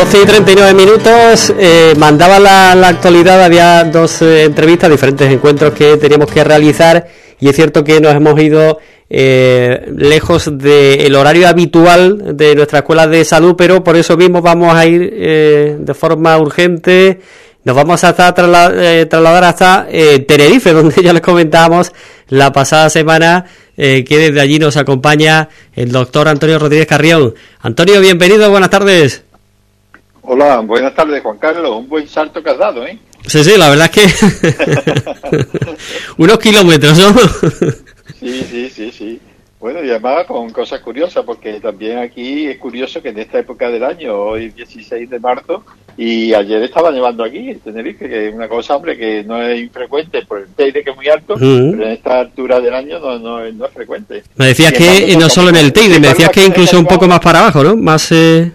12 y 39 minutos, eh, mandaba la, la, actualidad, había dos eh, entrevistas, diferentes encuentros que teníamos que realizar y es cierto que nos hemos ido eh, lejos del horario habitual de nuestra escuela de salud, pero por eso mismo vamos a ir eh, de forma urgente, nos vamos a trasladar, trasladar hasta Tenerife, donde ya les comentábamos la pasada semana que desde allí nos acompaña el doctor Antonio Rodríguez Carrión. Antonio, bienvenido, buenas tardes. Hola, buenas tardes, Juan Carlos. Un buen salto que has dado, ¿eh? Sí, sí, la verdad es que unos kilómetros, ¿no? sí, sí, sí, sí. Bueno, y además con cosas curiosas, porque también aquí es curioso que en esta época del año, hoy 16 de marzo, y ayer estaba nevando aquí en Tenerife, que es una cosa, hombre, que no es infrecuente por el Teide, que es muy alto, pero en esta altura del año no, no, no es frecuente. Me decías que no solo en el Teide, me decías que incluso un poco más para abajo, ¿no? Más... Eh...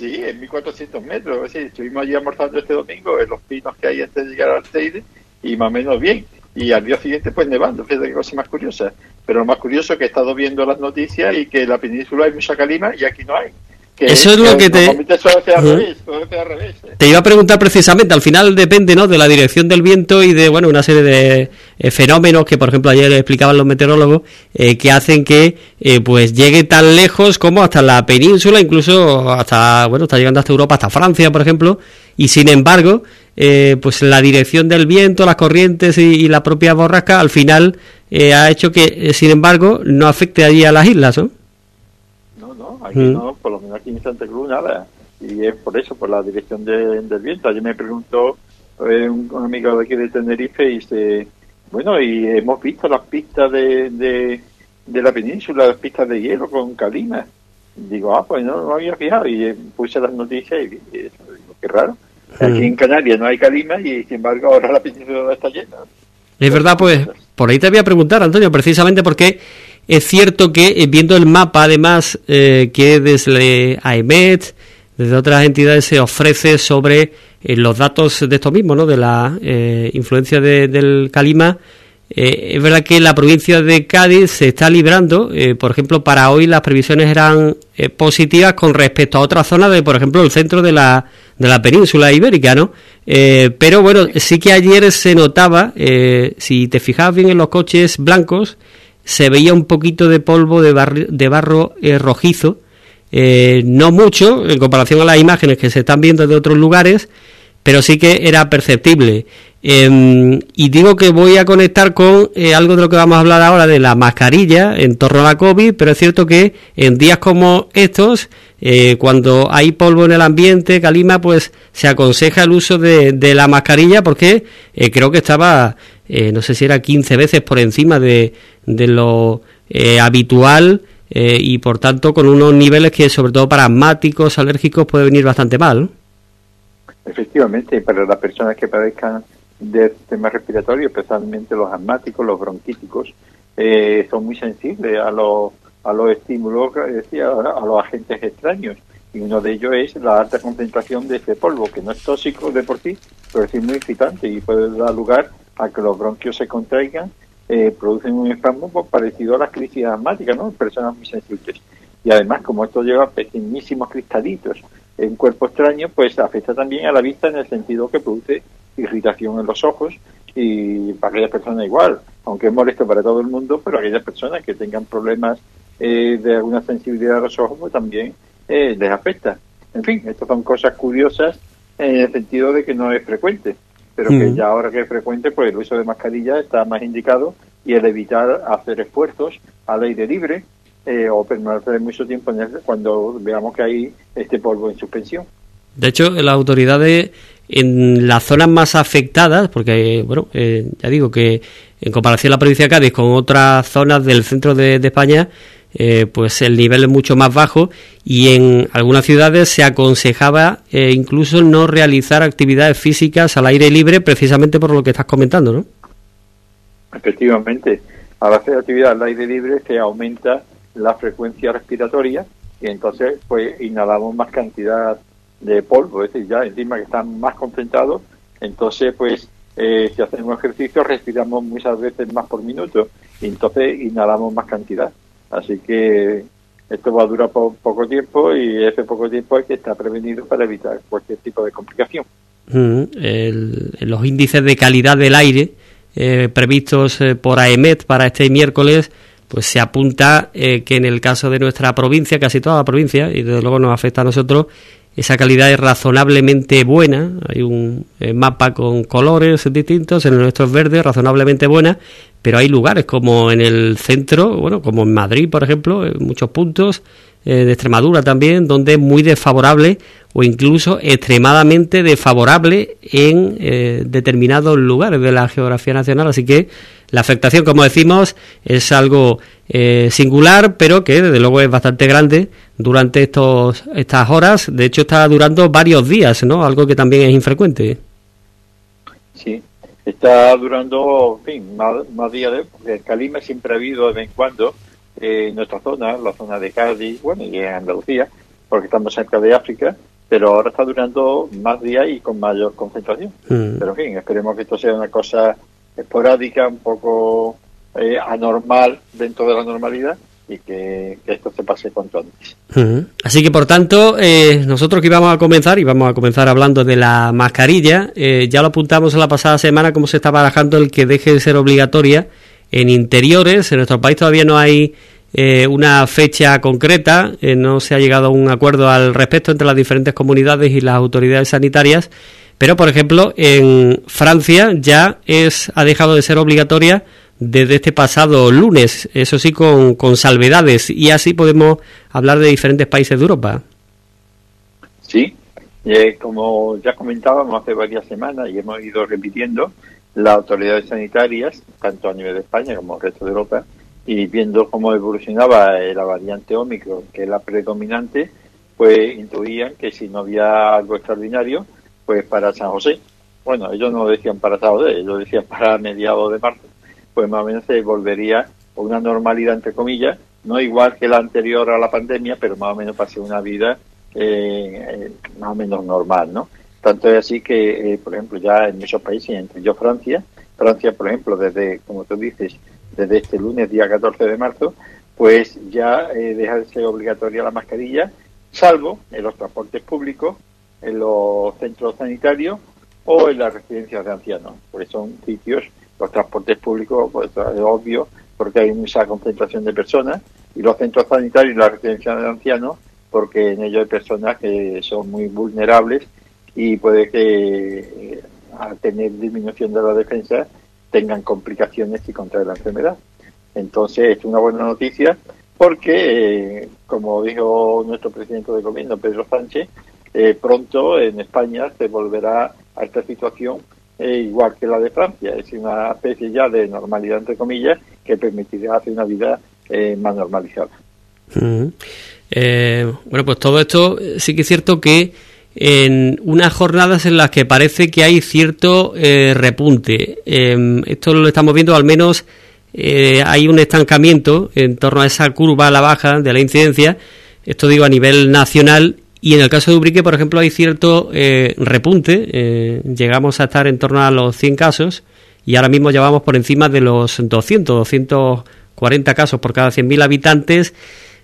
Sí, en 1400 metros. Sí, estuvimos allí almorzando este domingo en los pinos que hay antes de llegar al Teide y más o menos bien. Y al día siguiente, pues nevando. Fíjate qué cosa más curiosa. Pero lo más curioso es que he estado viendo las noticias y que en la península hay mucha calima y aquí no hay. Eso es lo que te... Te iba a preguntar precisamente, al final depende ¿no? de la dirección del viento y de bueno una serie de eh, fenómenos que, por ejemplo, ayer explicaban los meteorólogos, eh, que hacen que eh, pues llegue tan lejos como hasta la península, incluso hasta, bueno, está llegando hasta Europa, hasta Francia, por ejemplo, y sin embargo, pues la dirección del viento, las corrientes y, la propia borrasca, al final ha hecho que, sin embargo, no afecte allí a las islas, ¿no? Aquí mm. no, por lo menos aquí en Santa Cruz nada. Y es por eso, por la dirección del viento. Ayer me preguntó eh, un, amigo de aquí de Tenerife y dice, bueno, y hemos visto las pistas de, de, la península, las pistas de hielo con calima. Digo, ah, pues no, no había fijado. Y eh, puse las noticias y, y digo, qué raro. Aquí en Canarias no hay calima y sin embargo ahora la península está llena. Es verdad, pues por ahí te voy a preguntar, Antonio, precisamente porque es cierto que eh, viendo el mapa, además, eh, que desde AEMET, desde otras entidades se ofrece sobre eh, los datos de esto mismo, ¿no? de la influencia del calima, es verdad que la provincia de Cádiz se está librando, por ejemplo, para hoy las previsiones eran positivas con respecto a otras zonas de, por ejemplo, el centro de la, de la península ibérica, ¿no? pero bueno, sí que ayer se notaba, si te fijas bien en los coches blancos, se veía un poquito de polvo de, barro eh, rojizo, eh, no mucho en comparación a las imágenes que se están viendo de otros lugares, pero sí que era perceptible. Em, y digo que voy a conectar con eh, algo de lo que vamos a hablar ahora de la mascarilla en torno a la COVID, pero es cierto que en días como estos, cuando hay polvo en el ambiente, calima, pues se aconseja el uso de, la mascarilla porque creo que estaba eh, no sé si era 15 veces por encima de, de lo eh, habitual eh, y por tanto con unos niveles que sobre todo para asmáticos, alérgicos puede venir bastante mal. Efectivamente, para las personas que padezcan de temas respiratorios, especialmente los asmáticos, los bronquíticos, son muy sensibles a los, a los estímulos, decía, a los agentes extraños y uno de ellos es la alta concentración de ese polvo, que no es tóxico de por sí, pero es muy excitante y puede dar lugar a que los bronquios se contraigan, eh, producen un espasmo parecido a las crisis asmáticas, ¿no? Personas muy sensibles. Y además, como esto lleva pequeñísimos cristalitos en cuerpo extraño, pues afecta también a la vista en el sentido que produce irritación en los ojos y para aquellas personas igual, aunque es molesto para todo el mundo, pero aquellas personas que tengan problemas eh, de alguna sensibilidad a los ojos, pues también eh, les afecta. En fin, estas son cosas curiosas en el sentido de que no es frecuente pero que ya ahora que es frecuente, pues el uso de mascarilla está más indicado y el evitar hacer esfuerzos al aire libre eh, o permanecer mucho tiempo en cuando veamos que hay este polvo en suspensión. De hecho, las autoridades en las zonas más afectadas, porque, bueno, eh, ya digo que en comparación a la provincia de Cádiz con otras zonas del centro de España, eh, pues el nivel es mucho más bajo y en algunas ciudades se aconsejaba eh, incluso no realizar actividades físicas al aire libre precisamente por lo que estás comentando, ¿no? Efectivamente, al hacer actividad al aire libre se aumenta la frecuencia respiratoria y entonces pues inhalamos más cantidad de polvo, es decir, ya encima que están más concentrados, entonces pues eh, si hacemos ejercicio respiramos muchas veces más por minuto y entonces inhalamos más cantidad. Así que esto va a durar poco tiempo y ese poco tiempo hay que estar prevenido para evitar cualquier tipo de complicación. los índices de calidad del aire eh, previstos eh, por AEMET para este miércoles pues se apunta eh, que en el caso de nuestra provincia, casi toda la provincia, y desde luego nos afecta a nosotros, esa calidad es razonablemente buena. Hay un eh, mapa con colores distintos, en el nuestro es verde, razonablemente buena, pero hay lugares como en el centro, bueno, como en Madrid, por ejemplo, en muchos puntos, eh, de Extremadura también, donde es muy desfavorable o incluso extremadamente desfavorable en eh, determinados lugares de la geografía nacional. Así que la afectación, como decimos, es algo eh, singular, pero que desde luego es bastante grande durante estos, estas horas. De hecho, está durando varios días, ¿no? Algo que también es infrecuente. Sí, está durando, fin, más, días, de, el Calima siempre ha habido de vez en cuando en nuestra zona, la zona de Cádiz, bueno, y en Andalucía, porque estamos cerca de África, pero ahora está durando más días y con mayor concentración. Mm. Pero en fin, esperemos que esto sea una cosa esporádica, un poco eh, anormal dentro de la normalidad y que, esto se pase cuanto antes. Mm. Así que, por tanto, eh, nosotros que íbamos a comenzar, y vamos a comenzar hablando de la mascarilla, eh, ya lo apuntamos en la pasada semana, cómo se está barajando el que deje de ser obligatoria en interiores. En nuestro país todavía no hay eh, una fecha concreta, eh, no se ha llegado a un acuerdo al respecto entre las diferentes comunidades y las autoridades sanitarias, pero por ejemplo en Francia ya es ha dejado de ser obligatoria desde este pasado lunes, eso sí con, con salvedades, y así podemos hablar de diferentes países de Europa. Sí, eh, como ya comentábamos hace varias semanas y hemos ido repitiendo, las autoridades sanitarias, tanto a nivel de España como el resto de Europa, y viendo cómo evolucionaba la variante Omicron, que es la predominante, pues intuían que si no había algo extraordinario, pues para San José, bueno, ellos no decían para San José, ellos decían para mediados de marzo, pues más o menos se volvería una normalidad, entre comillas, no igual que la anterior a la pandemia, pero más o menos para una vida eh, eh, más o menos normal, ¿no? Tanto es así que, eh, por ejemplo, ya en muchos países, entre ellos Francia, Francia, por ejemplo, desde, como tú dices, desde este lunes, día 14 de marzo, pues ya eh, deja de ser obligatoria la mascarilla, salvo en los transportes públicos, en los centros sanitarios o en las residencias de ancianos, porque son sitios, los transportes públicos, pues es obvio, porque hay mucha concentración de personas, y los centros sanitarios y las residencias de ancianos, porque en ellos hay personas que son muy vulnerables y puede que eh, al tener disminución de la defensa tengan complicaciones y contraer la enfermedad. Entonces es una buena noticia porque, eh, como dijo nuestro presidente de gobierno, Pedro Sánchez, eh, pronto en España se volverá a esta situación igual que la de Francia, es una especie ya de normalidad, entre comillas, que permitirá hacer una vida más normalizada. bueno, pues todo esto sí que es cierto que en unas jornadas en las que parece que hay cierto eh, repunte. Em, esto lo estamos viendo, al menos eh, hay un estancamiento en torno a esa curva a la baja de la incidencia, esto digo a nivel nacional, y en el caso de Ubrique, por ejemplo, hay cierto eh, repunte, llegamos a estar en torno a los 100 casos, y ahora mismo llevamos por encima de los 200, 240 casos por cada 100.000 habitantes,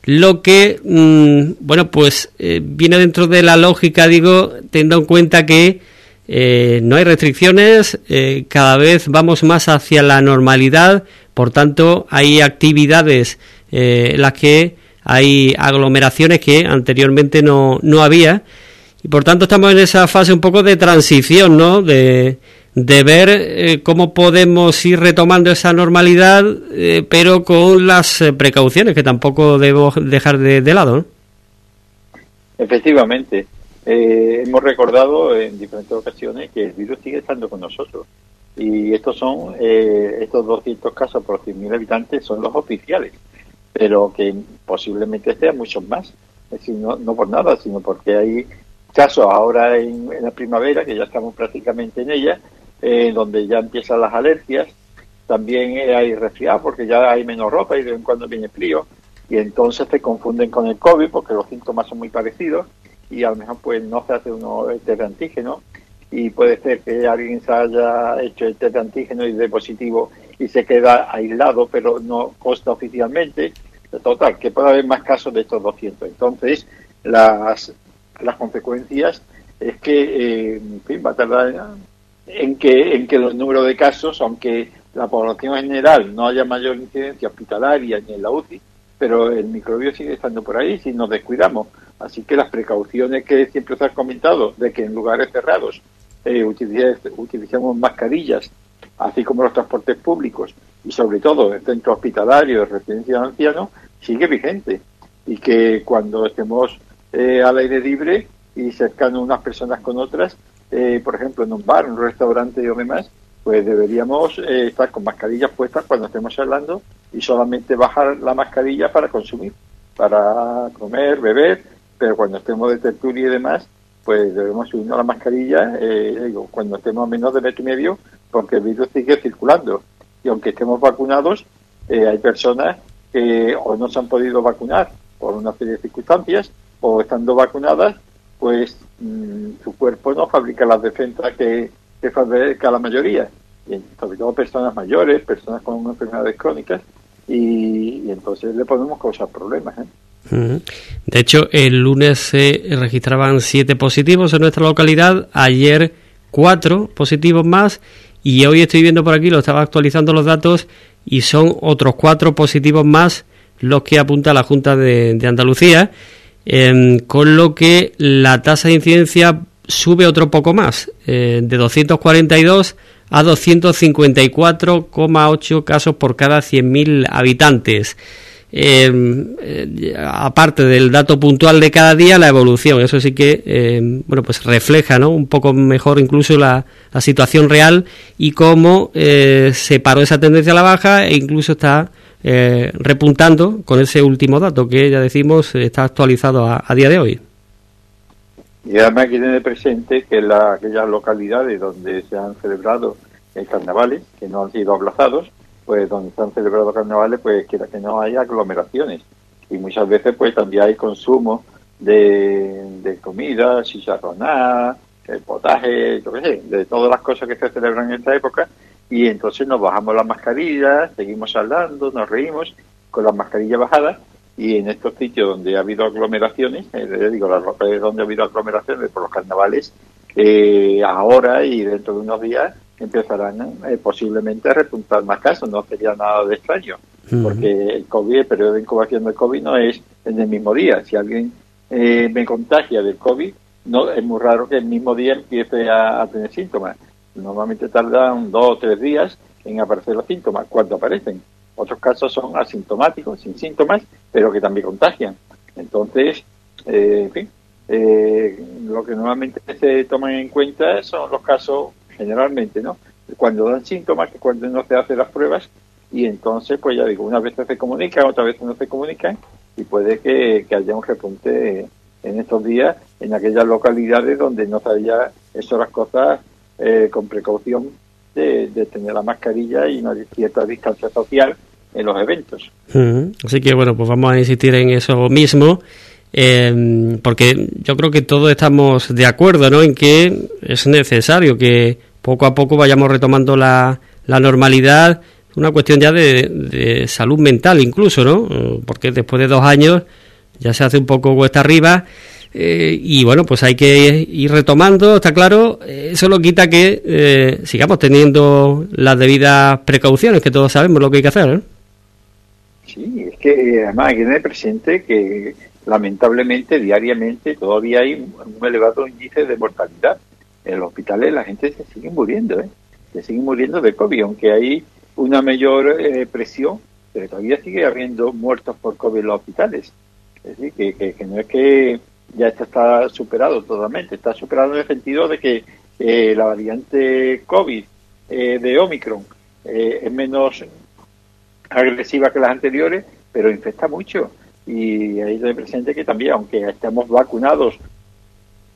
lo que, mm, bueno, pues eh, viene dentro de la lógica, digo, teniendo en cuenta que eh, no hay restricciones, eh, cada vez vamos más hacia la normalidad, por tanto, hay actividades en las que hay aglomeraciones que anteriormente no, no había, y por tanto estamos en esa fase un poco de transición, ¿no?, de de ver eh, cómo podemos ir retomando esa normalidad, eh, pero con las eh, precauciones que tampoco debemos dejar de, lado. Efectivamente, hemos recordado en diferentes ocasiones que el virus sigue estando con nosotros. Y estos son estos 200 casos por 100.000 habitantes son los oficiales, pero que posiblemente sean muchos más, es decir, no, no por nada, sino porque hay casos ahora en, en la primavera, que ya estamos prácticamente en ella, eh, donde ya empiezan las alergias. También hay resfriado porque ya hay menos ropa y de vez en cuando viene frío. y entonces se confunden con el COVID porque los síntomas son muy parecidos y a lo mejor pues no se hace uno el test de antígeno y puede ser que alguien se haya hecho el test de antígeno y de positivo y se queda aislado pero no consta oficialmente. Total, que puede haber más casos de estos 200. Entonces, las, las consecuencias es que, eh, en va a tardar en que, en que los números de casos, aunque la población en general no haya mayor incidencia hospitalaria ni en la UCI, pero el microbio sigue estando por ahí si nos descuidamos. Así que las precauciones que siempre se han comentado de que en lugares cerrados eh, utilicemos mascarillas, así como los transportes públicos y sobre todo el centro hospitalario de residencia de ancianos, sigue vigente. Y que cuando estemos eh, al aire libre y cercano unas personas con otras, eh, por ejemplo, en un bar, un restaurante o demás, pues deberíamos eh, estar con mascarillas puestas cuando estemos hablando y solamente bajar la mascarilla para consumir, para comer, beber, pero cuando estemos de tertulia y demás, pues debemos subirnos la mascarilla eh, digo, cuando estemos a menos de metro y medio, porque el virus sigue circulando. Y aunque estemos vacunados, hay personas que o no se han podido vacunar por una serie de circunstancias, o estando vacunadas, pues mm, su cuerpo no fabrica las defensas que, que fabrica la mayoría, y sobre todo personas mayores, personas con enfermedades crónicas, y, entonces le podemos causar problemas. ¿eh? De hecho, el lunes se registraban siete positivos en nuestra localidad, ayer cuatro positivos más, y hoy estoy viendo por aquí, lo estaba actualizando los datos, y son otros cuatro positivos más los que apunta la Junta de Andalucía. Em, con lo que la tasa de incidencia sube otro poco más, eh, de 242 a 254,8 casos por cada 100.000 habitantes. Em, eh, aparte del dato puntual de cada día, la evolución, eso sí que em, bueno pues refleja ¿no? un poco mejor incluso la, la situación real y cómo eh, se paró esa tendencia a la baja e incluso está eh, repuntando con ese último dato que ya decimos está actualizado a, día de hoy. Y además hay que tener presente que la, aquellas localidades donde se han celebrado carnavales, que no han sido aplazados, pues donde se han celebrado carnavales, pues quiera que no haya aglomeraciones. Y muchas veces pues también hay consumo de, de comida, chicharronada, el potaje, yo qué sé, de todas las cosas que se celebran en esta época y entonces nos bajamos las mascarillas, seguimos hablando, nos reímos con las mascarillas bajadas. Y en estos sitios donde ha habido aglomeraciones, eh, digo, las donde ha habido aglomeraciones por los carnavales, eh, ahora y dentro de unos días empezarán eh, posiblemente a repuntar más casos, no sería nada de extraño, porque el COVID, el periodo de incubación del COVID no es en el mismo día. Si alguien eh, me contagia del COVID, no es muy raro que el mismo día empiece a tener síntomas Normalmente tardan dos o tres días en aparecer los síntomas, cuando aparecen. Otros casos son asintomáticos, sin síntomas, pero que también contagian. Entonces, eh, en fin, eh, lo que normalmente se toman en cuenta son los casos, generalmente, ¿no? Cuando dan síntomas, que cuando no se hacen las pruebas, y entonces, pues ya digo, una vez se comunican, otra vez no se comunican, y puede que, haya un repunte en estos días en aquellas localidades donde no se haya hecho las cosas eh, con precaución de, tener la mascarilla y una cierta distancia social en los eventos. Así que bueno, pues vamos a insistir en eso mismo. Eh, porque yo creo que todos estamos de acuerdo ¿no? en que es necesario que poco a poco vayamos retomando la, la normalidad, una cuestión ya de, de, salud mental incluso, ¿no? porque después de dos años ya se hace un poco cuesta arriba eh, y bueno, pues hay que ir retomando, está claro. Eso lo quita que eh, sigamos teniendo las debidas precauciones, que todos sabemos lo que hay que hacer. ¿eh? Sí, es que además hay que tener presente que lamentablemente diariamente todavía hay un elevado índice de mortalidad. En los hospitales la gente se sigue muriendo, ¿eh? se sigue muriendo de COVID, aunque hay una mayor presión, pero todavía sigue habiendo muertos por COVID en los hospitales. Es decir, que, que no es que ya está superado totalmente. Está superado en el sentido de que eh, la variante COVID eh, de Omicron eh, es menos agresiva que las anteriores, pero infecta mucho. Y ahí de presente que también, aunque estemos vacunados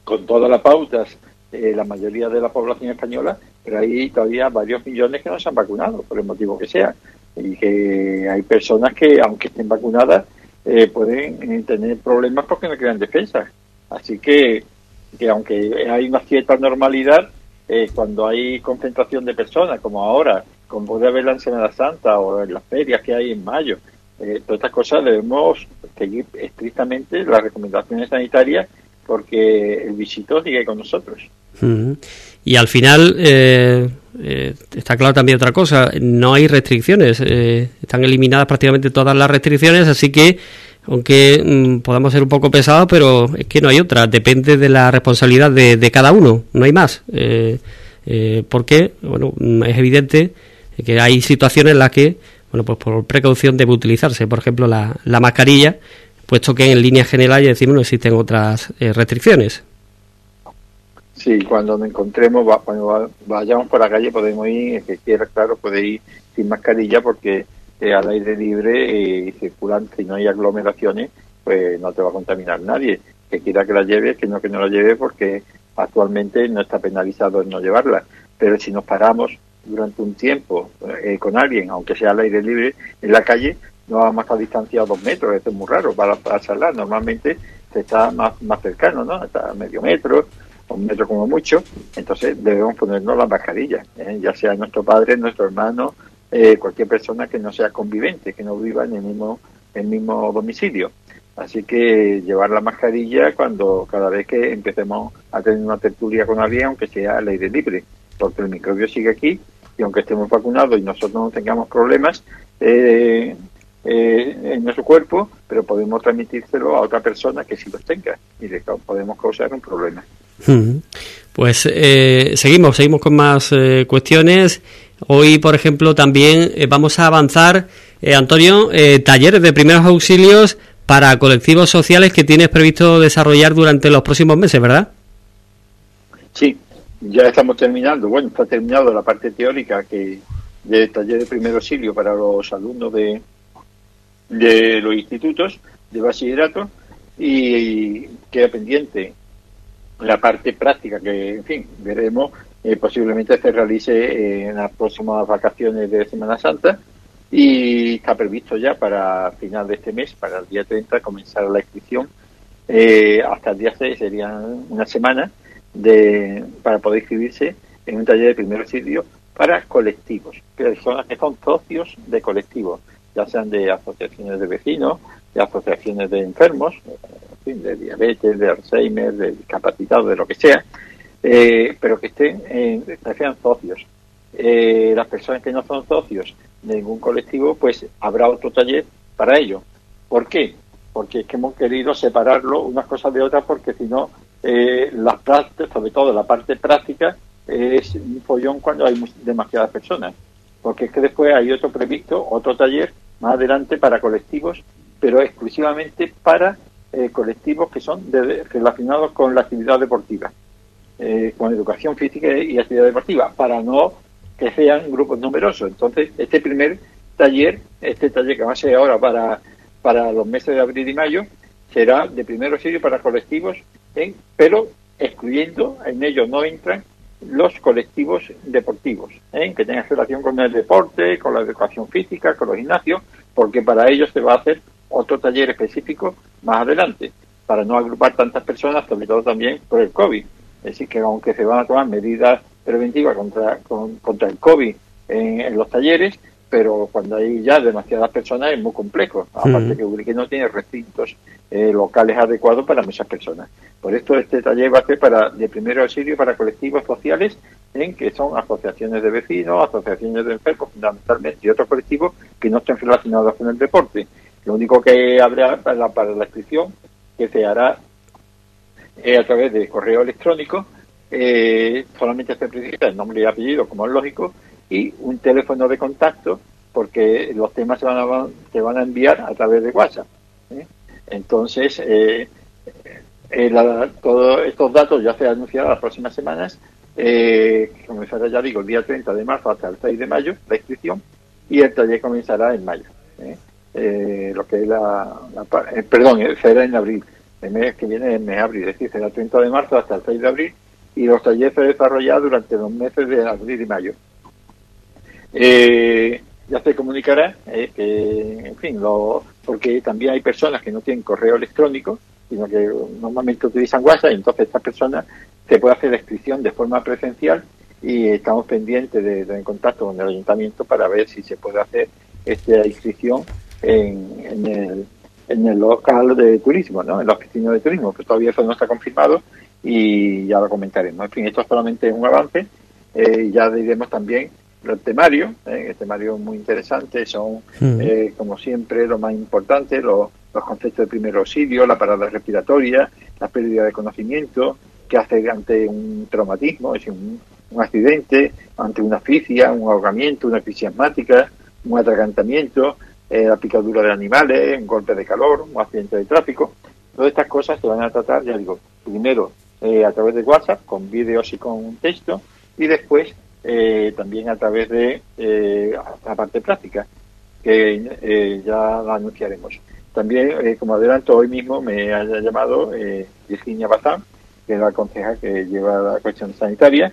con todas las pautas, la mayoría de la población española, pero hay todavía varios millones que no se han vacunado, por el motivo que sea. Y que hay personas que, aunque estén vacunadas, pueden tener problemas porque no crean defensas. Así que, que aunque hay una cierta normalidad, cuando hay concentración de personas, como ahora, como puede haber la Semana Santa o en las ferias que hay en mayo, todas estas cosas debemos seguir estrictamente las recomendaciones sanitarias porque el visito sigue con nosotros. Y al final, eh, eh, está claro también otra cosa, no hay restricciones, eh, están eliminadas prácticamente todas las restricciones, así que, aunque mm, podamos ser un poco pesados, pero es que no hay otra, depende de la responsabilidad de, cada uno, no hay más. porque, bueno, mm, es evidente que hay situaciones en las que, bueno, pues por precaución debe utilizarse, por ejemplo, la, la mascarilla, puesto que en línea general, ya decimos, no existen otras restricciones. Sí, cuando nos encontremos, cuando vayamos por la calle podemos ir, que quiera, claro, puede ir sin mascarilla porque eh, al aire libre eh, y circulante, si no hay aglomeraciones, pues no te va a contaminar nadie. Que quiera que la lleve, que no que no la lleve porque actualmente no está penalizado en no llevarla. Pero si nos paramos durante un tiempo eh, con alguien, aunque sea al aire libre, en la calle, no vamos a estar distanciados dos metros, esto es muy raro para, para. Normalmente se está más, más cercano, ¿no? Está a medio metro, un metro como mucho, entonces debemos ponernos la mascarilla, ¿eh? ya sea nuestro padre, nuestro hermano, eh, cualquier persona que no sea convivente, que no viva en el mismo, el mismo domicilio. Así que llevar la mascarilla cuando cada vez que empecemos a tener una tertulia con alguien, aunque sea al aire libre, porque el microbio sigue aquí y aunque estemos vacunados y nosotros no tengamos problemas eh, en nuestro cuerpo, pero podemos transmitírselo a otra persona que sí los tenga y le podemos causar un problema. Pues eh, seguimos, seguimos con más eh, cuestiones. Hoy, por ejemplo, también eh, vamos a avanzar, Antonio, talleres de primeros auxilios para colectivos sociales que tienes previsto desarrollar durante los próximos meses, ¿verdad? Sí, ya estamos terminando. Bueno, está terminado la parte teórica que de taller de primer auxilio para los alumnos de, de los institutos de bachillerato y queda pendiente la parte práctica que, en fin, veremos, eh, posiblemente se realice eh, en las próximas vacaciones de Semana Santa y está previsto ya para final de este mes, para el día 30, comenzar la inscripción. Eh, hasta el día 6 serían una semana de, para poder inscribirse en un taller de primer auxilio para colectivos, personas que son socios de colectivos, ya sean de asociaciones de vecinos, de asociaciones de enfermos, de diabetes, de Alzheimer, de discapacitados, de lo que sea, eh, pero que estén, eh, que sean socios. Eh, las personas que no son socios de ningún colectivo, pues habrá otro taller para ello. ¿Por qué? Porque es que hemos querido separarlo unas cosas de otras, porque si no, eh, las prácticas, sobre todo la parte práctica, es un follón cuando hay demasiadas personas. Porque es que después hay otro previsto, otro taller más adelante para colectivos, pero exclusivamente para eh, colectivos que son relacionados con la actividad deportiva, eh, con educación física y actividad deportiva, para no que sean grupos numerosos. Entonces, este primer taller, este taller que va a ser ahora para, para los meses de abril y mayo, será de primer auxilio para colectivos, en, pero excluyendo, en ellos no entran los colectivos deportivos, ¿eh? que tengan relación con el deporte, con la educación física, con los gimnasios, porque para ellos se va a hacer otro taller específico más adelante, para no agrupar tantas personas, sobre todo también por el COVID. Es decir, que aunque se van a tomar medidas preventivas contra, contra el COVID en, los talleres, pero cuando hay ya demasiadas personas es muy complejo. Aparte que que no tiene recintos eh, locales adecuados para esas personas. Por esto este taller va a ser para de primer auxilio para colectivos sociales en que son asociaciones de vecinos, asociaciones de enfermos fundamentalmente y otros colectivos que no estén relacionados con el deporte. Lo único que habrá para para la inscripción, que se hará eh, a través de correo electrónico, eh, solamente se precisa el nombre y apellido, como es lógico, y un teléfono de contacto, porque los temas se van a, se van a enviar a través de WhatsApp. ¿eh? Entonces, todos estos datos ya se anunciarán las próximas semanas, comenzará, ya digo, el día 30 de marzo hasta el 6 de mayo, la inscripción, y el taller comenzará en mayo eh, lo que es la, eh, perdón, eh, será en abril, el mes que viene es abril, es decir, será el 30 de marzo hasta el 6 de abril y los talleres se desarrollarán durante los meses de abril y mayo. Eh, ya se comunicará que, en fin, los, porque también hay personas que no tienen correo electrónico, sino que normalmente utilizan WhatsApp, y entonces esta persona se puede hacer la inscripción de forma presencial y estamos pendientes de, de en contacto con el ayuntamiento para ver si se puede hacer esta inscripción en, en, el, en el local de turismo, ¿no? en la oficina de turismo, que todavía eso no está confirmado y ya lo comentaremos. En fin, esto solamente es un avance. Eh, ya diremos también el temario, ¿eh? el temario muy interesante, son, eh, como siempre, lo más importante, los, los conceptos de primer auxilio, la parada respiratoria, la pérdida de conocimiento, qué hacer ante un traumatismo, es decir, un, un accidente, ante una asfixia, un ahogamiento, una crisis asmática, un atragantamiento, eh, la picadura de animales, un golpe de calor, un accidente de tráfico. Todas estas cosas se van a tratar, ya digo, primero eh, a través de WhatsApp, con vídeos y con texto, y después eh, también a través de la parte práctica, que ya la anunciaremos. También, como adelanto, hoy mismo me ha llamado Virginia Bazán, que es la conseja que lleva la cuestión sanitaria,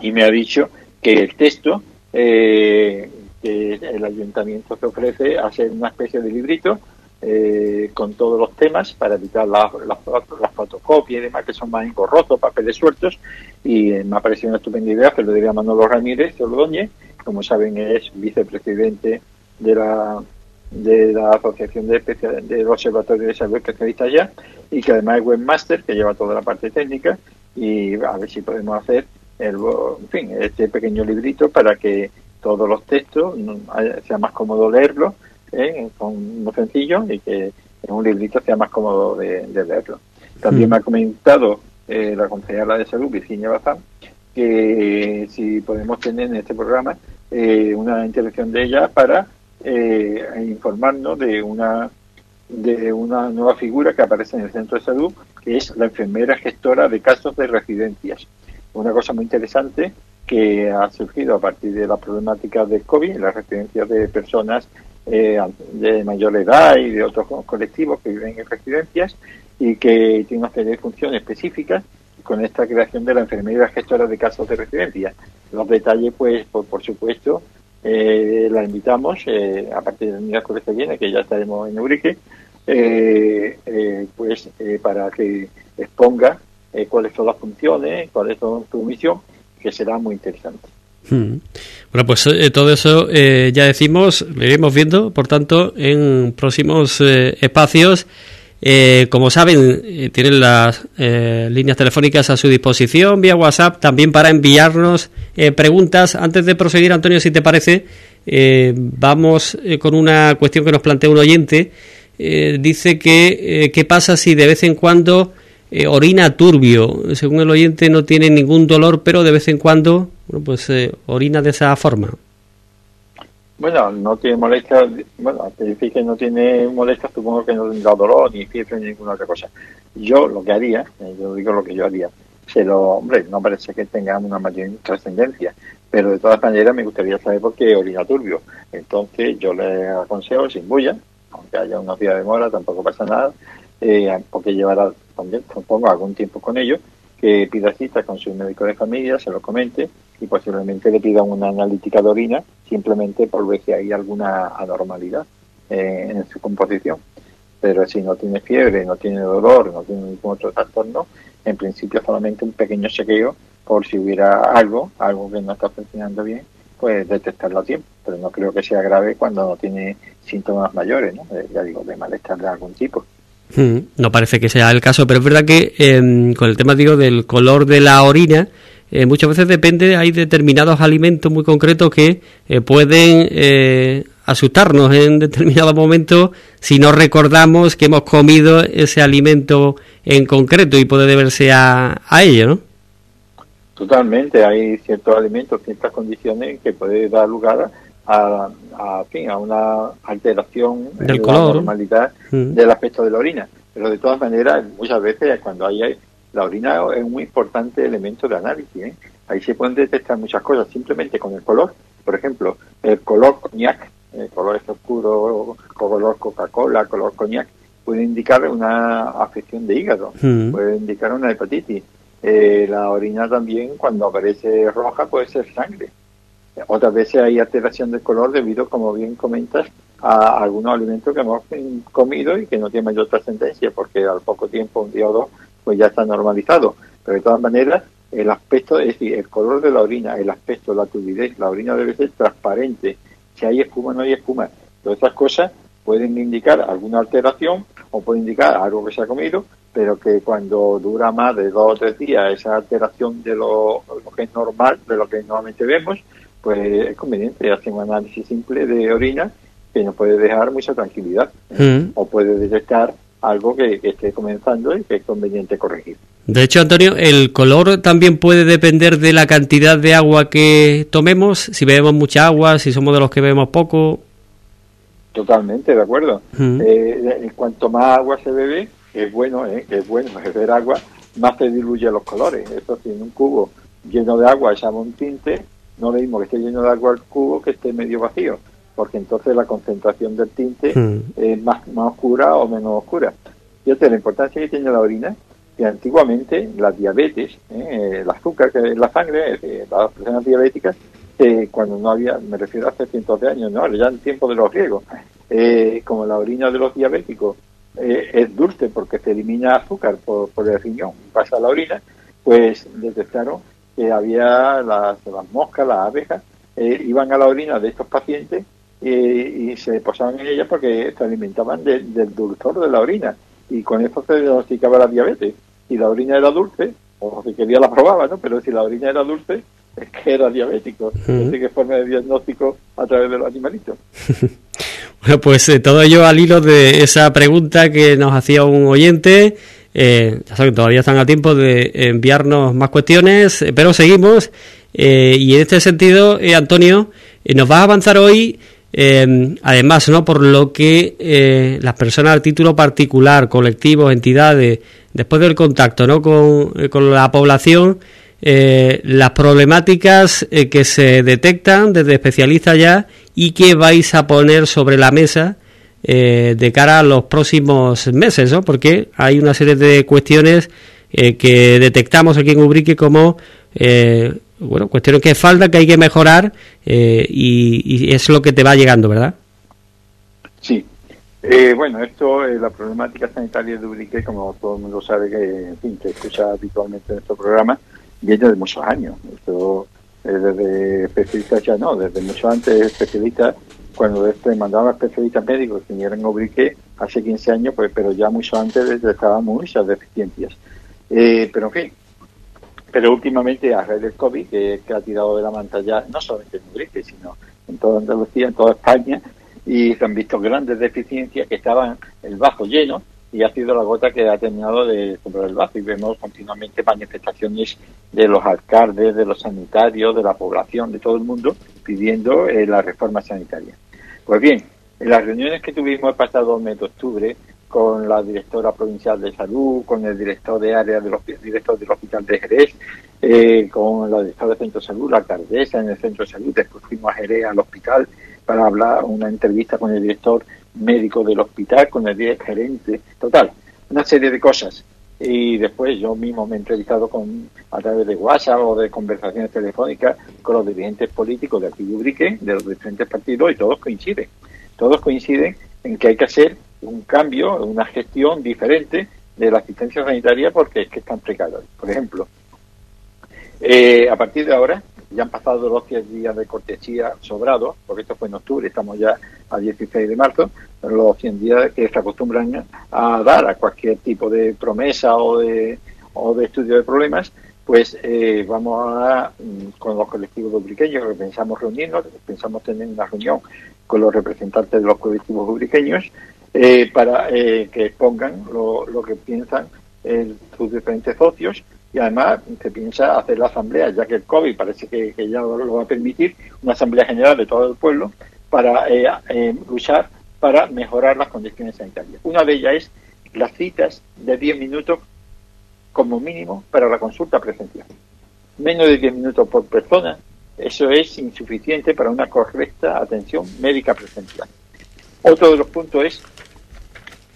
y me ha dicho que el texto eh, que el ayuntamiento se ofrece hacer una especie de librito eh, con todos los temas para evitar las la, la fotocopias y demás que son más engorrosos, papeles sueltos. Y me ha parecido una estupenda idea que lo diría Manolo Ramírez Ordóñez, como saben es vicepresidente de la de la Asociación de, Especial, del Observatorio de Salud Especialista ya y que además es webmaster que lleva toda la parte técnica. Y a ver si podemos hacer el, en fin, este pequeño librito para que todos los textos sea más cómodo leerlo ¿eh? con muy sencillo y que en un librito sea más cómodo de, de leerlo. También mm. me ha comentado eh, la consejera de salud, Virginia Bazán, que si podemos tener en este programa eh, una intervención de ella para eh, informarnos de una de una nueva figura que aparece en el centro de salud, que es la enfermera gestora de casos de residencias. Una cosa muy interesante que ha surgido a partir de la problemática del COVID en las residencias de personas eh, de mayor edad y de otros colectivos que viven en residencias y que tiene una serie de funciones específicas con esta creación de la enfermera gestora de casos de residencia. Los detalles, pues, por, por supuesto, eh, la invitamos eh, a partir del miércoles que viene, que ya estaremos en Urique, eh, pues para que exponga cuáles son las funciones, cuáles son su misión, que será muy interesante. Hmm. Bueno, pues eh, todo eso eh, ya decimos, lo iremos viendo, por tanto, en próximos eh, espacios. como saben, tienen las líneas telefónicas a su disposición vía WhatsApp, también para enviarnos preguntas. Antes de proseguir, Antonio, si te parece, vamos con una cuestión que nos plantea un oyente. dice que qué pasa si de vez en cuando eh, orina turbio. Según el oyente no tiene ningún dolor, pero de vez en cuando bueno, pues eh, orina de esa forma. Bueno, no tiene molestia, bueno, te dice que no tiene molestia, supongo que no tendrá dolor, ni fiebre, ni ninguna otra cosa. Yo lo que haría, eh, yo digo lo que yo haría, se lo, hombre, no parece que tenga una mayor trascendencia, pero de todas maneras me gustaría saber por qué orina turbio. Entonces yo le aconsejo sin bulla, aunque haya unos días de mora, tampoco pasa nada, eh, porque llevará también, supongo, algún tiempo con ellos, que pida cita con su médico de familia, se lo comente y posiblemente le pida una analítica de orina simplemente por ver si hay alguna anormalidad eh, en su composición. Pero si no tiene fiebre, no tiene dolor, no tiene ningún otro trastorno, en principio solamente un pequeño chequeo por si hubiera algo, algo que no está funcionando bien, pues detectarlo a tiempo. Pero no creo que sea grave cuando no tiene síntomas mayores, ¿no? Eh, ya digo, de malestar de algún tipo. Hmm, no parece que sea el caso, pero es verdad que eh, con el tema digo del color de la orina, eh, muchas veces depende, hay determinados alimentos muy concretos que eh, pueden eh, asustarnos en determinado momento si no recordamos que hemos comido ese alimento en concreto y puede deberse a, a ello, ¿no? Totalmente, hay ciertos alimentos, ciertas condiciones que puede dar lugar a, a, fin, a una alteración Del en color. la normalidad Mm. del aspecto de la orina. Pero de todas maneras, muchas veces cuando hay la orina es un importante elemento de análisis. ¿eh? Ahí se pueden detectar muchas cosas simplemente con el color. Por ejemplo, el color coñac, el color este oscuro, color Coca-Cola, color coñac, puede indicar una afección de hígado, Mm. puede indicar una hepatitis. Eh, la orina también, cuando aparece roja, puede ser sangre. Otras veces hay alteración del color debido, como bien comentas, a algunos alimentos que hemos comido y que no tienen mayor trascendencia, porque al poco tiempo, un día o dos, pues ya está normalizado. Pero de todas maneras, el aspecto, es decir, el color de la orina, el aspecto, la turbidez, la orina debe ser transparente. Si hay espuma, no hay espuma. Todas esas cosas pueden indicar alguna alteración o pueden indicar algo que se ha comido, pero que cuando dura más de dos o tres días esa alteración de lo, que es normal, de lo que normalmente vemos, pues es conveniente hacer un análisis simple de orina que nos puede dejar mucha tranquilidad mm. o puede detectar algo que, esté comenzando y que es conveniente corregir. De hecho, Antonio, el color también puede depender de la cantidad de agua que tomemos, si bebemos mucha agua, si somos de los que bebemos poco. Totalmente, de acuerdo. Mm. Eh, cuanto más agua se bebe, es bueno, ¿eh? es bueno beber agua, más se diluye los colores. Eso si en un cubo lleno de agua echamos un tinte, no lo mismo que esté lleno de agua el cubo que esté medio vacío, porque entonces la concentración del tinte mm. es más, más oscura o menos oscura. Fíjate la importancia que tiene la orina, que antiguamente la diabetes, ¿eh? el azúcar que en la sangre, eh, las personas diabéticas, cuando no había, me refiero a hace cientos de años, no, ya en tiempo de los griegos, eh, como la orina de los diabéticos eh, es dulce porque se elimina azúcar por, el riñón, pasa a la orina, pues detectaron que había las, las moscas, las abejas, eh, iban a la orina de estos pacientes y se posaban en ella porque se alimentaban del dulzor de la orina y con eso se diagnosticaba la diabetes. Si la orina era dulce, o si quería la probaba, ¿no? Pero si la orina era dulce, es que era diabético. Así que forma de diagnóstico a través de los animalitos. bueno, pues eh, todo ello al hilo de esa pregunta que nos hacía un oyente. Eh, ya saben, todavía están a tiempo de enviarnos más cuestiones, eh, pero seguimos. y en este sentido, Antonio, nos va a avanzar hoy, además, no por lo que las personas a título particular, colectivos, entidades, después del contacto ¿no? con, con la población, eh, las problemáticas eh, que se detectan desde especialistas ya y que vais a poner sobre la mesa eh, de cara a los próximos meses, ¿no? Porque hay una serie de cuestiones que detectamos aquí en Ubrique como bueno, cuestiones que falta, que hay que mejorar y, es lo que te va llegando, ¿verdad? Sí. bueno, esto, es la problemática sanitaria de Ubrique, como todo el mundo sabe que, en que escucha habitualmente en nuestro programa, viene de muchos años. Esto eh, desde especialistas ya no, desde mucho antes especialistas, cuando este mandaba especialistas médicos que vinieran a Ubrique hace 15 años, pues pero ya mucho antes estaban muchas deficiencias. Eh, pero en fin, pero últimamente a raíz del COVID, que, ha tirado de la manta ya, no solamente en Ubrique, sino en toda Andalucía, en toda España, y se han visto grandes deficiencias que estaban el bajo lleno, y ha sido la gota que ha terminado de comprar el vaso y vemos continuamente manifestaciones de los alcaldes, de los sanitarios, de la población, de todo el mundo pidiendo eh, la reforma sanitaria. Pues bien, en las reuniones que tuvimos el pasado mes de octubre con la directora provincial de salud, con el director de área del director del hospital de Jerez, eh, con la directora de centro de salud, la alcaldesa en el centro de salud, después fuimos a Jerez al hospital para hablar una entrevista con el director médico del hospital, con el gerente, total, una serie de cosas. Y después yo mismo me he entrevistado con, a través de WhatsApp o de conversaciones telefónicas con los dirigentes políticos de aquí de de los diferentes partidos, y todos coinciden. Todos coinciden en que hay que hacer un cambio, una gestión diferente de la asistencia sanitaria porque es que están precario. Por ejemplo, eh, a partir de ahora, ya han pasado los 10 días de cortesía sobrados, porque esto fue en octubre, estamos ya a 16 de marzo, los 100 días que se acostumbran a dar a cualquier tipo de promesa o de, o de estudio de problemas, pues eh, vamos a, mm, con los colectivos dubriqueños, que pensamos reunirnos, pensamos tener una reunión con los representantes de los colectivos dubriqueños, eh, para eh, que expongan lo, lo que piensan sus diferentes socios y además se piensa hacer la asamblea, ya que el COVID parece que, ya lo, va a permitir, una asamblea general de todo el pueblo para eh, eh, luchar para mejorar las condiciones sanitarias. Una de ellas es las citas de 10 minutos como mínimo para la consulta presencial. Menos de 10 minutos por persona, eso es insuficiente para una correcta atención médica presencial. Otro de los puntos es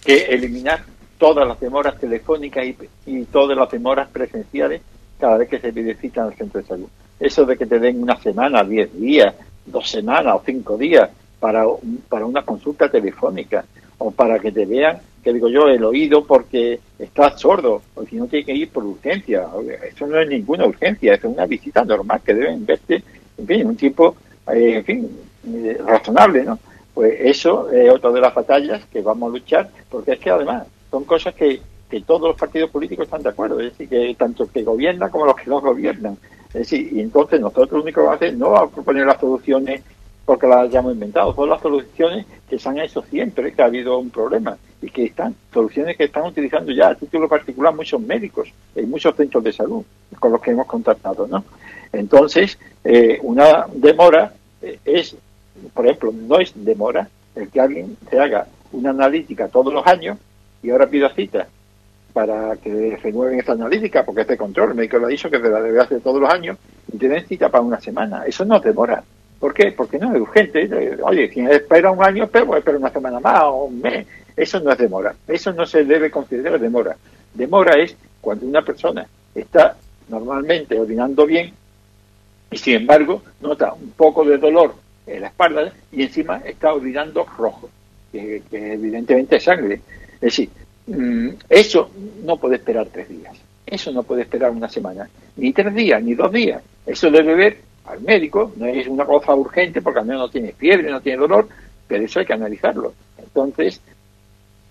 que eliminar todas las demoras telefónicas y, todas las demoras presenciales cada vez que se pide cita en el centro de salud. Eso de que te den una semana, diez días, dos semanas o cinco días para, para una consulta telefónica o para que te vean, que digo yo, el oído porque estás sordo, o si no tienes que ir por urgencia. Eso no es ninguna urgencia, es una visita normal que deben verte, en fin, un tiempo, eh, eh, razonable, ¿no? Pues eso es otra de las batallas que vamos a luchar, porque es que además son cosas que, que todos los partidos políticos están de acuerdo, es decir, que tanto que gobiernan como los que no gobiernan. Es decir, y entonces nosotros lo único que vamos a hacer no vamos a proponer las soluciones porque las hayamos inventado, son las soluciones que se han hecho siempre que ha habido un problema y que están, soluciones que están utilizando ya a título particular muchos médicos y muchos centros de salud con los que hemos contactado, ¿no? Entonces, eh, una demora eh, es, por ejemplo, no es demora el que alguien se haga una analítica todos los años y ahora pida cita para que renueven esa analítica, porque este control, el médico lo ha dicho que se la debe hacer todos los años y tienen cita para una semana. Eso no demora. ¿Por qué? Porque no es urgente. Oye, si espera un año, pero espera una semana más o un mes. Eso no es demora. Eso no se debe considerar demora. Demora es cuando una persona está normalmente orinando bien y sin embargo nota un poco de dolor en la espalda y encima está orinando rojo, que, evidentemente es sangre. Es decir, mm, eso no puede esperar tres días. Eso no puede esperar una semana, ni tres días, ni dos días. Eso debe ver al médico, no es una cosa urgente porque al menos no tiene fiebre, no tiene dolor, pero eso hay que analizarlo. Entonces,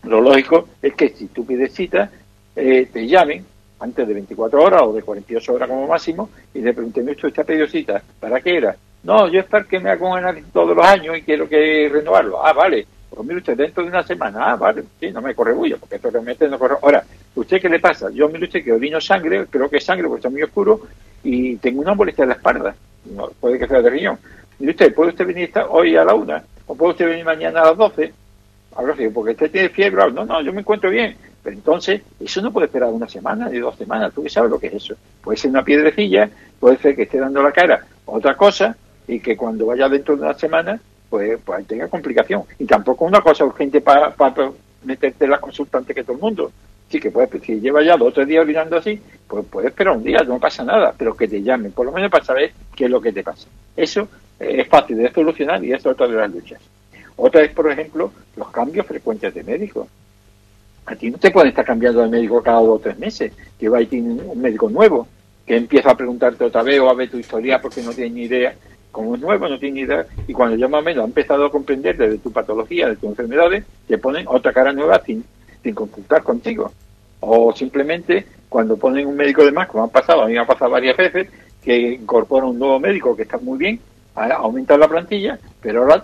lo lógico es que si tú pides cita, eh, te llamen antes de 24 horas o de 48 horas como máximo y le pregunten, ¿usted ha pedido cita? ¿Para qué era? No, yo es para que me haga un análisis todos los años y quiero que renovarlo. Ah, vale. Pues mire usted, dentro de una semana, ah, vale, sí, no me corre bullo, porque esto realmente no corre. Ahora, ¿usted qué le pasa? Yo mire usted que orino sangre, creo que es sangre porque está muy oscuro y tengo una molestia en la espalda no, puede que sea de riñón. Y usted, ¿puede usted venir hoy a la una? ¿O puede usted venir mañana a las doce? Ahora sí, porque usted tiene fiebre. No, no, yo me encuentro bien. Pero entonces, eso no puede esperar una semana ni dos semanas. ¿Tú qué sabes lo que es eso? Puede ser una piedrecilla, puede ser que esté dando la cara otra cosa y que cuando vaya dentro de una semana, pues, pues tenga complicación. Y tampoco una cosa urgente para, para meterte en la consultante que todo el mundo sí que puede, si lleva ya dos o tres días olvidando así, pues puede esperar un día, no pasa nada, pero que te llamen, por lo menos para saber qué es lo que te pasa. Eso es fácil de solucionar y es otra de las luchas. Otra es, por ejemplo, los cambios frecuentes de médico. A ti no te pueden estar cambiando de médico cada dos o tres meses, que va y tiene un médico nuevo, que empieza a preguntarte otra vez o a ver tu historia porque no tiene ni idea. Como es nuevo, no tiene idea. Y cuando ya más o menos ha empezado a comprender de tu patología, de tus enfermedades, te ponen otra cara nueva sin, sin consultar contigo o simplemente cuando ponen un médico de más, como ha pasado, a mí me ha pasado varias veces, que incorpora un nuevo médico que está muy bien, aumentan la plantilla, pero ahora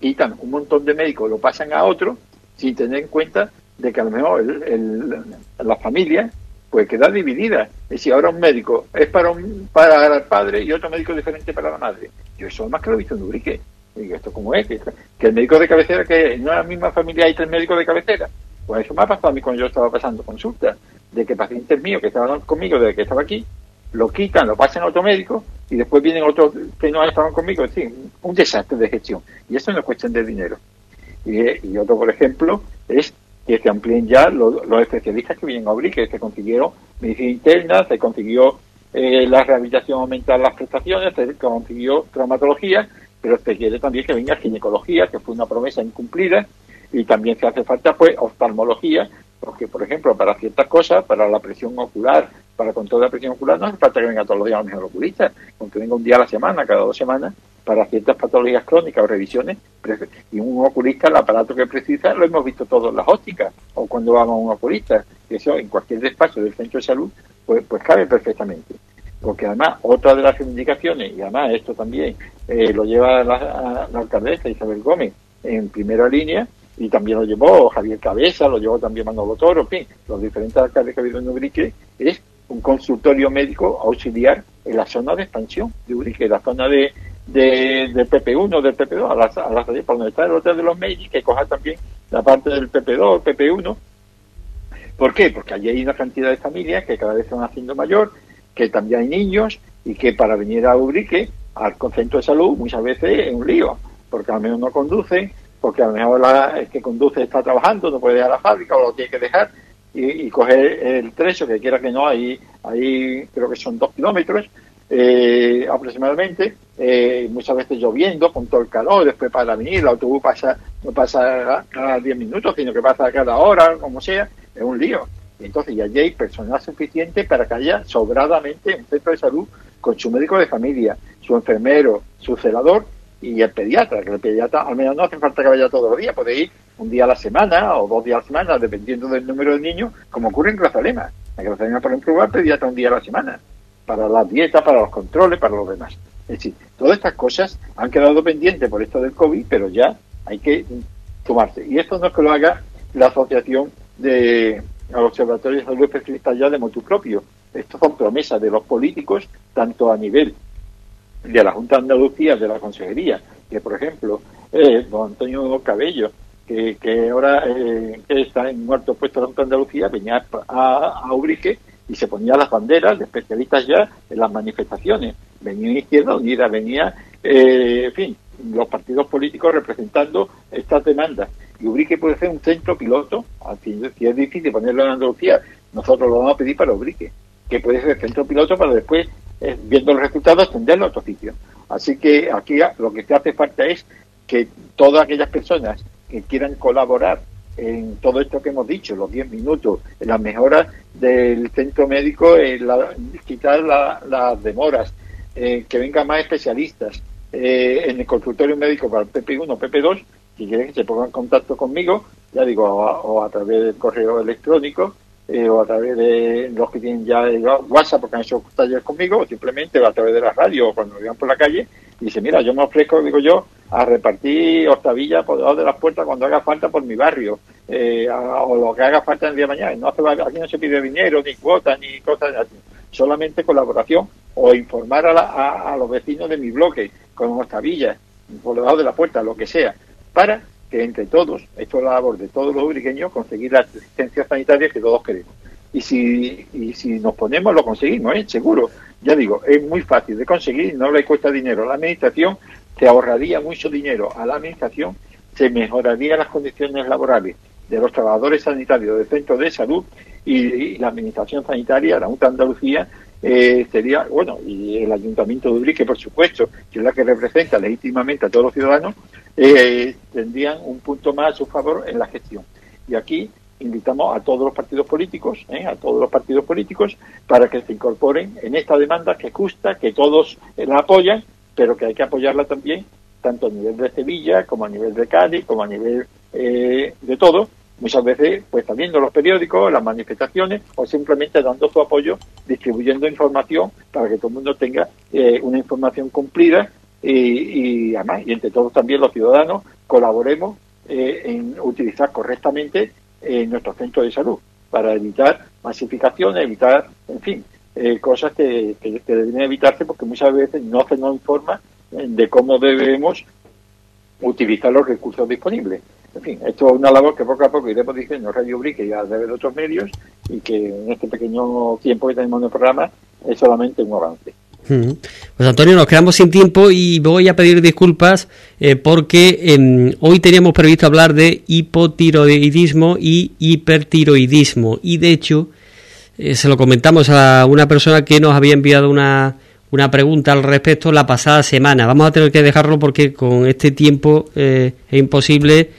quitan un montón de médicos, lo pasan a otro, sin tener en cuenta de que a lo mejor la familia pues queda dividida. Es decir, ahora un médico es para un, para el padre y otro médico diferente para la madre. Yo eso más que lo he visto en Ubrique. Digo, ¿esto cómo es? Que, el médico de cabecera, que es la misma familia hay tres médicos de cabecera. Pues eso me ha pasado a mí cuando yo estaba pasando consulta, de que pacientes míos que estaban conmigo desde que estaba aquí, lo quitan, lo pasan a otro médico y después vienen otros que no estaban conmigo. Es decir, un desastre de gestión. Y eso no es cuestión de dinero. Y, otro, por ejemplo, es que se amplíen ya los, especialistas que vienen a abrir, que se consiguieron medicina interna, se consiguió eh, la rehabilitación aumentar las prestaciones, se consiguió traumatología, pero se quiere también que venga ginecología, que fue una promesa incumplida, y también se hace falta pues oftalmología, porque por ejemplo para ciertas cosas, para la presión ocular, para control de la presión ocular, no hace falta que venga todos los días al mejor oculista, aunque venga un día a la semana, cada dos semanas, para ciertas patologías crónicas o revisiones, y un oculista, el aparato que precisa, lo hemos visto todos en las ópticas, o cuando vamos a un oculista, que eso en cualquier despacho del centro de salud, pues, pues cabe perfectamente. Porque además, otra de las reivindicaciones, y además esto también eh, lo lleva la, la alcaldesa Isabel Gómez en primera línea, y también lo llevó Javier Cabeza, lo llevó también Manolo Toro, en fin, los diferentes alcaldes que ha habido en Ubrique, es un consultorio médico auxiliar en la zona de expansión de Ubrique, la zona de, de, del PP1, del PP2, a las, a las por donde está el hotel de los Meiji, que coja también la parte del PP2, PP1. ¿Por qué? Porque allí hay una cantidad de familias que cada vez se van haciendo mayor, que también hay niños y que para venir a Ubrique, al centro de salud, muchas veces es un lío, porque al menos no conducen, porque a lo mejor la, el que conduce está trabajando, no puede dejar la fábrica o lo tiene que dejar y, coger el trecho, que quiera que no, ahí, ahí creo que son dos kilómetros, eh, aproximadamente, eh, muchas veces lloviendo con todo el calor, después para venir, el autobús pasa, no pasa cada 10 minutos, sino que pasa cada hora, como sea, es un lío. Entonces ya hay personal suficiente para que haya sobradamente un centro de salud con su médico de familia, su enfermero, su celador y el pediatra, que el pediatra al menos no hace falta que vaya todos los días, puede ir un día a la semana o dos días a la semana, dependiendo del número de niños, como ocurre en Grazalema. En Grazalema, por ejemplo, va el pediatra un día a la semana, para la dieta, para los controles, para los demás. Es decir, todas estas cosas han quedado pendientes por esto del COVID, pero ya hay que tomarse. Y esto no es que lo haga la Asociación de Observatorios de Salud Especialista ya de motu propio. Esto son promesas de los políticos, tanto a nivel de la Junta de Andalucía, de la Consejería, que por ejemplo, eh, don Antonio Cabello, que, que ahora eh, está en muerto puesto de la Junta de Andalucía, venía a, a Ubrique y se ponía las banderas de especialistas ya en las manifestaciones. Venía Izquierda Unida, venía, eh, en fin, los partidos políticos representando estas demandas. Y Ubrique puede ser un centro piloto, así si es difícil ponerlo en Andalucía, nosotros lo vamos a pedir para Ubrique, que puede ser centro piloto para después eh, viendo los resultados, extenderlo a otro sitio. Así que aquí lo que te hace falta es que todas aquellas personas que quieran colaborar en todo esto que hemos dicho, los 10 minutos, en las mejoras del centro médico, en la, quitar las demoras, eh, que vengan más especialistas eh, en el consultorio médico para el PP1, PP2, si quieren que se pongan en contacto conmigo, ya digo, o a través del correo electrónico, eh, o a través de los que tienen ya WhatsApp porque han hecho talleres conmigo, o simplemente a través de la radio o cuando me vean por la calle, y dice, mira, yo me ofrezco, digo yo, a repartir hostavilla por debajo de las puertas cuando haga falta por mi barrio, eh, o lo que haga falta el día de mañana. No aquí no se pide dinero, ni cuotas, ni cosas. Solamente colaboración o informar a, a, los vecinos de mi bloque con hostadillas por debajo de la puerta, lo que sea, para que entre todos, esto es la labor de todos los ubriqueños, conseguir la asistencia sanitaria que todos queremos. Y si, y si nos ponemos, lo conseguimos, ¿eh? seguro. Ya digo, es muy fácil de conseguir, no le cuesta dinero a la administración, se ahorraría mucho dinero a la administración, se mejorarían las condiciones laborales de los trabajadores sanitarios del centro de salud y, la administración sanitaria, la Junta de Andalucía, eh, sería, bueno, y el Ayuntamiento de Ubrique, por supuesto, que es la que representa legítimamente a todos los ciudadanos, eh, tendrían un punto más a su favor en la gestión. Y aquí invitamos a todos los partidos políticos, ¿eh? a todos los partidos políticos, para que se incorporen en esta demanda que es justa, que todos la apoyan, pero que hay que apoyarla también, tanto a nivel de Sevilla, como a nivel de Cádiz, como a nivel eh, de todo, muchas veces pues también viendo los periódicos, las manifestaciones o simplemente dando su apoyo, distribuyendo información para que todo el mundo tenga eh, una información cumplida y, además, y entre todos también los ciudadanos colaboremos eh, en utilizar correctamente eh, nuestros centros de salud para evitar masificación, evitar, en fin, eh, cosas que, que, deben evitarse porque muchas veces no se nos informa de cómo debemos utilizar los recursos disponibles. En fin, esto es una labor que poco a poco iremos diciendo Radio Brique y a través de otros medios y que en este pequeño tiempo que tenemos en el programa es solamente un avance. Pues Antonio, nos quedamos sin tiempo y voy a pedir disculpas eh, porque eh, hoy teníamos previsto hablar de hipotiroidismo y hipertiroidismo y de hecho eh, se lo comentamos a una persona que nos había enviado una, una pregunta al respecto la pasada semana. Vamos a tener que dejarlo porque con este tiempo es imposible.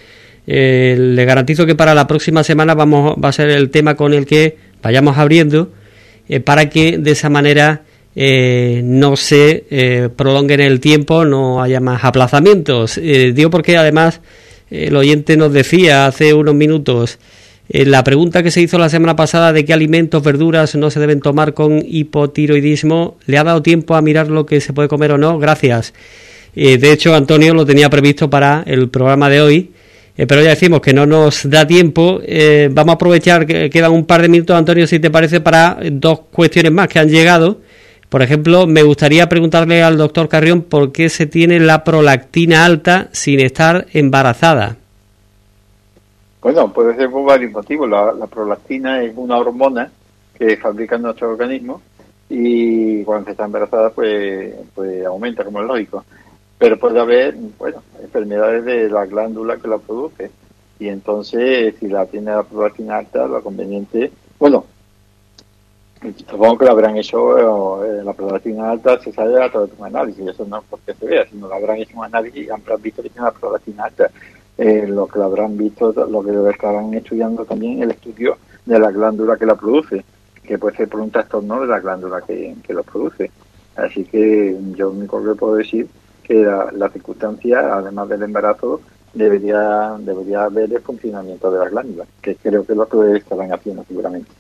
Le garantizo que para la próxima semana vamos va a ser el tema con el que vayamos abriendo para que de esa manera eh, no se eh, prolongue en el tiempo, no haya más aplazamientos. Eh, digo porque además el oyente nos decía hace unos minutos la pregunta que se hizo la semana pasada de qué alimentos, verduras no se deben tomar con hipotiroidismo, ¿le ha dado tiempo a mirar lo que se puede comer o no? Gracias. de hecho, Antonio lo tenía previsto para el programa de hoy, pero ya decimos que no nos da tiempo. vamos a aprovechar que quedan un par de minutos, Antonio, si te parece, para dos cuestiones más que han llegado. Por ejemplo, me gustaría preguntarle al doctor Carrión por qué se tiene la prolactina alta sin estar embarazada. Bueno, puede ser por varios motivos. La, prolactina es una hormona que fabrica nuestro organismo y cuando se está embarazada pues, pues aumenta, como es lógico. Pero puede haber, bueno, enfermedades de la glándula que la produce. Y entonces, si la tiene la prolactina alta, lo conveniente, bueno, Supongo que lo habrán hecho, eh, la prolactina alta se sale a través de un análisis, eso no es porque se vea, sino lo habrán hecho un análisis y habrán visto que tiene la prolactina alta. Eh, lo que lo habrán visto, lo que estarán estudiando también el estudio de la glándula que la produce, que puede ser por un trastorno de la glándula que, que lo produce. Así que yo único que puedo decir que la, la circunstancia, además del embarazo, debería debería ver el funcionamiento de la glándula, que creo que es lo que estarán haciendo seguramente.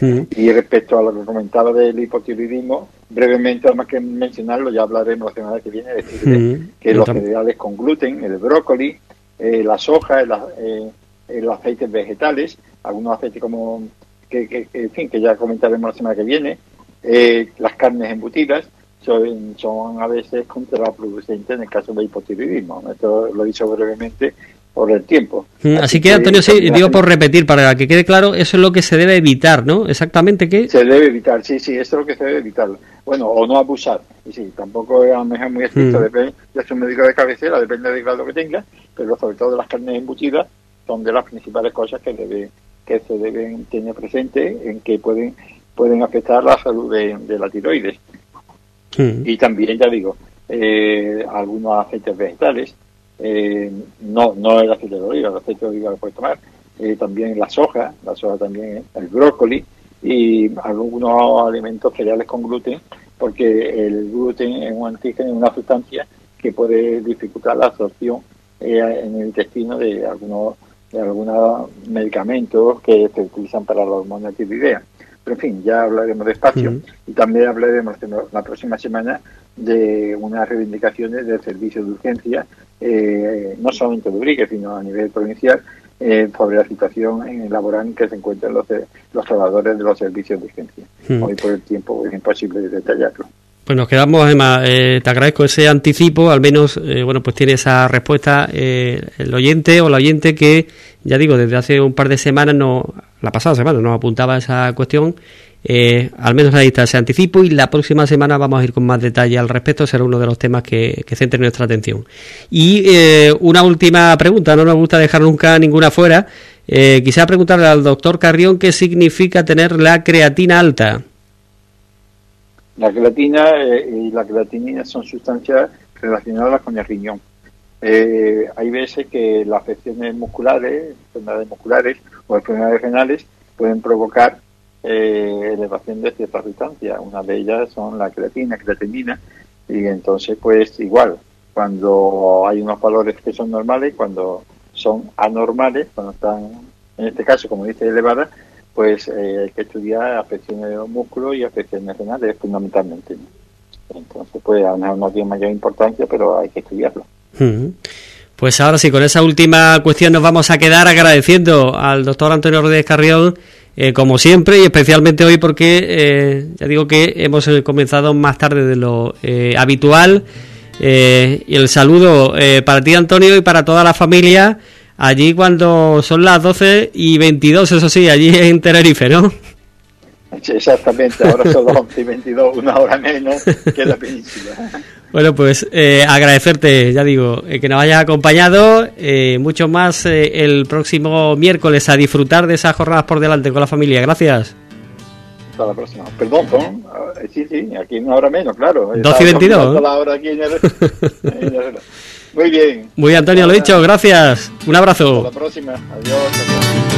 Y respecto a lo que comentaba del hipotiroidismo, brevemente, más que mencionarlo, ya hablaremos la semana que viene, decir que los cereales con gluten, el brócoli, eh, la soja, el, eh, los aceites vegetales, algunos aceites como, que, que, en fin, que ya comentaremos la semana que viene, eh, las carnes embutidas, son, son a veces contraproducentes en el caso del hipotiroidismo. Esto lo he dicho brevemente por el tiempo. Mm, así, que, Antonio, sí, digo por repetir, para que quede claro, eso es lo que se debe evitar, ¿no? Exactamente qué. Se debe evitar, sí, sí, eso es lo que se debe evitar. Bueno, o no abusar. Y sí, tampoco es a lo mejor muy estricto, mm. depende de su médico de cabecera, depende del grado que tenga, pero sobre todo las carnes embutidas son de las principales cosas que debe que se deben tener presente en que pueden pueden afectar la salud de la tiroides. Y también, ya digo, eh, algunos aceites vegetales, eh, no, no el aceite de oliva, el aceite de oliva lo puedes tomar, eh, también la soja, la soja también, el brócoli y algunos alimentos cereales con gluten, porque el gluten es un antígeno, una sustancia que puede dificultar la absorción en el intestino de algunos de algunos medicamentos que se utilizan para la hormona tiroidea. Pero en fin, ya hablaremos despacio y también hablaremos la próxima semana de unas reivindicaciones del servicio de urgencia, eh, no solamente de Ubrique, sino a nivel provincial, eh, sobre la situación en el laboral en que se encuentran los, los trabajadores de los servicios de urgencia. Hoy por el tiempo es imposible detallarlo. Pues nos quedamos, Emma, eh, te agradezco ese anticipo, al menos, eh, bueno, pues tiene esa respuesta eh, el oyente o la oyente que, ya digo, desde hace un par de semanas, no, la pasada semana nos apuntaba esa cuestión, al menos ahí está ese anticipo y la próxima semana vamos a ir con más detalle al respecto, será uno de los temas que, que centre nuestra atención. Y una última pregunta, no nos gusta dejar nunca ninguna fuera, quisiera preguntarle al doctor Carrión qué significa tener la creatina alta. La creatina eh, y la creatinina son sustancias relacionadas con el riñón. Eh, hay veces que las afecciones musculares, enfermedades musculares o enfermedades renales pueden provocar eh, elevación de ciertas sustancias. Una de ellas son la creatina, creatinina, y entonces pues igual, cuando hay unos valores que son normales, cuando son anormales, cuando están, en este caso, como dice, elevadas, pues eh, hay que estudiar afecciones de los músculos y afecciones renales fundamentalmente. Entonces, pues a no tiene mayor importancia, pero hay que estudiarlo. Pues ahora sí, con esa última cuestión nos vamos a quedar agradeciendo al doctor Antonio Rodríguez Carrión, eh, como siempre, y especialmente hoy porque eh, ya digo que hemos comenzado más tarde de lo habitual. y el saludo para ti, Antonio, y para toda la familia allí cuando son las 12 y 22, eso sí, allí en Tenerife, ¿no? exactamente, ahora son las 11 y 22, una hora menos que la península. Bueno, pues eh, agradecerte, ya digo, eh, que nos hayas acompañado, eh, mucho más el próximo miércoles a disfrutar de esas jornadas por delante con la familia. Gracias. Hasta la próxima. Perdón, sí, sí, aquí una hora menos, claro. 12 y 22. Muy bien. Muy bien, Antonio, lo dicho, gracias. Un abrazo. Hasta la próxima. Adiós.